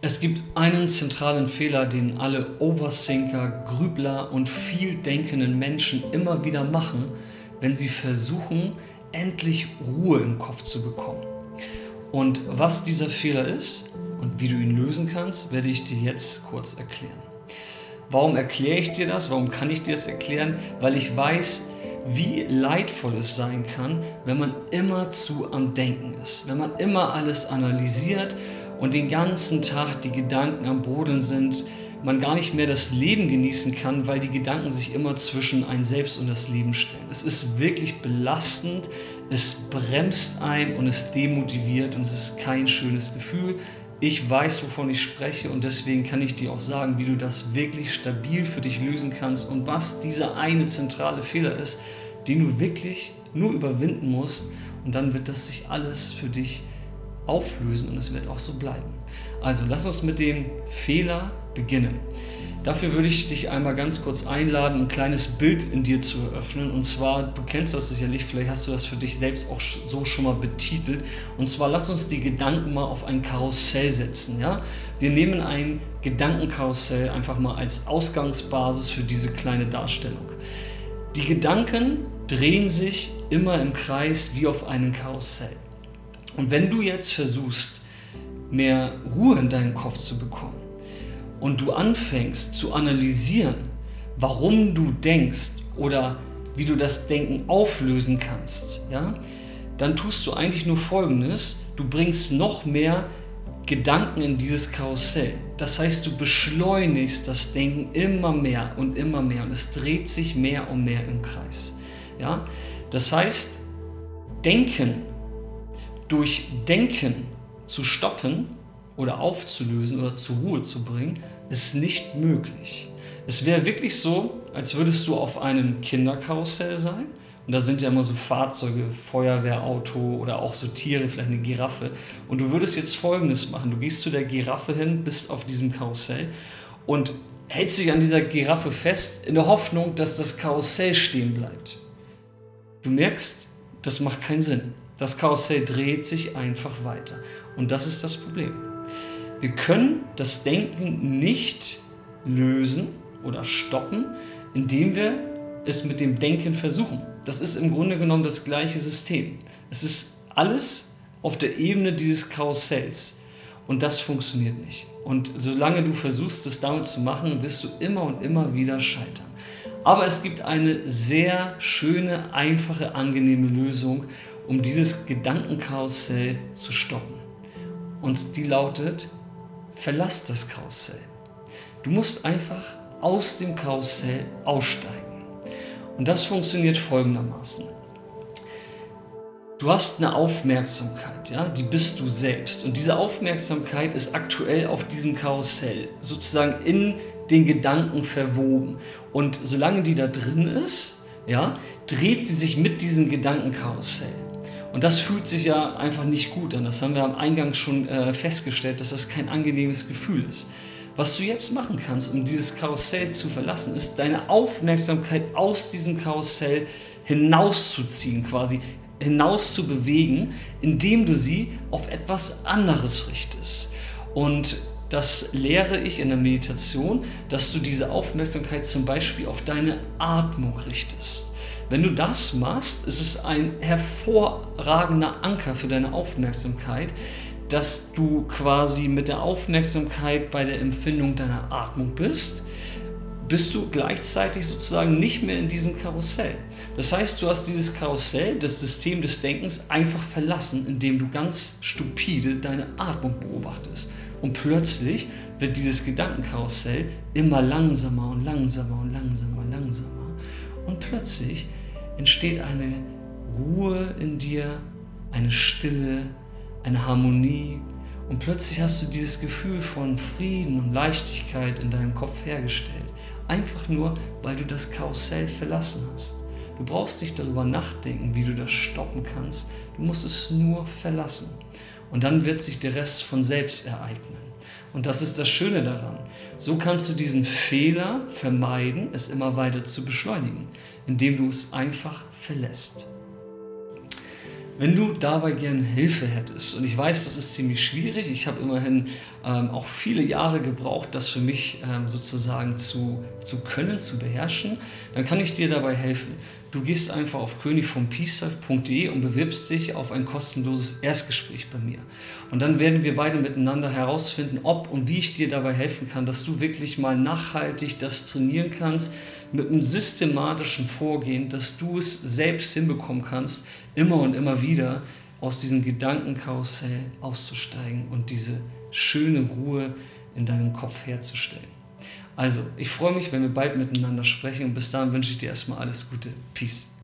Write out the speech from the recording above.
Es gibt einen zentralen Fehler, den alle Overthinker, Grübler und viel denkenden Menschen immer wieder machen, wenn sie versuchen, endlich Ruhe im Kopf zu bekommen. Und was dieser Fehler ist und wie du ihn lösen kannst, werde ich dir jetzt kurz erklären. Warum erkläre ich dir das? Warum kann ich dir das erklären? Weil ich weiß, wie leidvoll es sein kann, wenn man immer zu am Denken ist, wenn man immer alles analysiert und den ganzen Tag die Gedanken am Brodeln sind, man gar nicht mehr das Leben genießen kann, weil die Gedanken sich immer zwischen ein Selbst und das Leben stellen. Es ist wirklich belastend, es bremst ein und es demotiviert und es ist kein schönes Gefühl. Ich weiß, wovon ich spreche und deswegen kann ich dir auch sagen, wie du das wirklich stabil für dich lösen kannst und was dieser eine zentrale Fehler ist, den du wirklich nur überwinden musst und dann wird das sich alles für dich auflösen und es wird auch so bleiben. Also lass uns mit dem Fehler beginnen. Dafür würde ich dich einmal ganz kurz einladen, ein kleines Bild in dir zu eröffnen. Und zwar, du kennst das sicherlich, vielleicht hast du das für dich selbst auch so schon mal betitelt. Und zwar, lass uns die Gedanken mal auf ein Karussell setzen. Ja? Wir nehmen ein Gedankenkarussell einfach mal als Ausgangsbasis für diese kleine Darstellung. Die Gedanken drehen sich immer im Kreis wie auf einem Karussell. Und wenn du jetzt versuchst, mehr Ruhe in deinen Kopf zu bekommen und du anfängst zu analysieren, warum du denkst oder wie du das Denken auflösen kannst, ja, dann tust du eigentlich nur Folgendes. Du bringst noch mehr Gedanken in dieses Karussell. Das heißt, du beschleunigst das Denken immer mehr und immer mehr und es dreht sich mehr und mehr im Kreis. Ja? Das heißt, Denken durch Denken zu stoppen oder aufzulösen oder zur Ruhe zu bringen, ist nicht möglich. Es wäre wirklich so, als würdest du auf einem Kinderkarussell sein. Und da sind ja immer so Fahrzeuge, Feuerwehrauto oder auch so Tiere, vielleicht eine Giraffe. Und du würdest jetzt Folgendes machen. Du gehst zu der Giraffe hin, bist auf diesem Karussell und hältst dich an dieser Giraffe fest, in der Hoffnung, dass das Karussell stehen bleibt. Du merkst, das macht keinen Sinn. Das Karussell dreht sich einfach weiter. Und das ist das Problem. Wir können das Denken nicht lösen oder stoppen, indem wir es mit dem Denken versuchen. Das ist im Grunde genommen das gleiche System. Es ist alles auf der Ebene dieses Karussells. Und das funktioniert nicht. Und solange du versuchst, es damit zu machen, wirst du immer und immer wieder scheitern. Aber es gibt eine sehr schöne, einfache, angenehme Lösung, um dieses Gedankenkarussell zu stoppen. Und die lautet, verlass das Karussell. Du musst einfach aus dem Karussell aussteigen. Und das funktioniert folgendermaßen. Du hast eine Aufmerksamkeit, ja, die bist du selbst. Und diese Aufmerksamkeit ist aktuell auf diesem Karussell, sozusagen in den Gedanken verwoben. Und solange die da drin ist, ja, dreht sie sich mit diesem Gedankenkarussell. Und das fühlt sich ja einfach nicht gut an. Das haben wir am Eingang schon äh, festgestellt, dass das kein angenehmes Gefühl ist. Was du jetzt machen kannst, um dieses Karussell zu verlassen, ist deine Aufmerksamkeit aus diesem Karussell hinauszuziehen, quasi hinaus zu bewegen, indem du sie auf etwas anderes richtest. Und das lehre ich in der Meditation, dass du diese Aufmerksamkeit zum Beispiel auf deine Atmung richtest. Wenn du das machst, ist es ein hervorragender Anker für deine Aufmerksamkeit, dass du quasi mit der Aufmerksamkeit bei der Empfindung deiner Atmung bist, bist du gleichzeitig sozusagen nicht mehr in diesem Karussell. Das heißt, du hast dieses Karussell, das System des Denkens einfach verlassen, indem du ganz stupide deine Atmung beobachtest. Und plötzlich wird dieses Gedankenkarussell immer langsamer und langsamer und langsamer und langsamer. Und plötzlich entsteht eine Ruhe in dir, eine Stille, eine Harmonie. Und plötzlich hast du dieses Gefühl von Frieden und Leichtigkeit in deinem Kopf hergestellt. Einfach nur, weil du das Karussell verlassen hast. Du brauchst nicht darüber nachdenken, wie du das stoppen kannst. Du musst es nur verlassen. Und dann wird sich der Rest von selbst ereignen. Und das ist das Schöne daran. So kannst du diesen Fehler vermeiden, es immer weiter zu beschleunigen, indem du es einfach verlässt. Wenn du dabei gern Hilfe hättest, und ich weiß, das ist ziemlich schwierig, ich habe immerhin ähm, auch viele Jahre gebraucht, das für mich ähm, sozusagen zu, zu können, zu beherrschen, dann kann ich dir dabei helfen. Du gehst einfach auf königvompeacelife.de und bewirbst dich auf ein kostenloses Erstgespräch bei mir. Und dann werden wir beide miteinander herausfinden, ob und wie ich dir dabei helfen kann, dass du wirklich mal nachhaltig das trainieren kannst, mit einem systematischen Vorgehen, dass du es selbst hinbekommen kannst, immer und immer wieder aus diesem Gedankenkarussell auszusteigen und diese schöne Ruhe in deinem Kopf herzustellen. Also, ich freue mich, wenn wir bald miteinander sprechen und bis dahin wünsche ich dir erstmal alles Gute. Peace.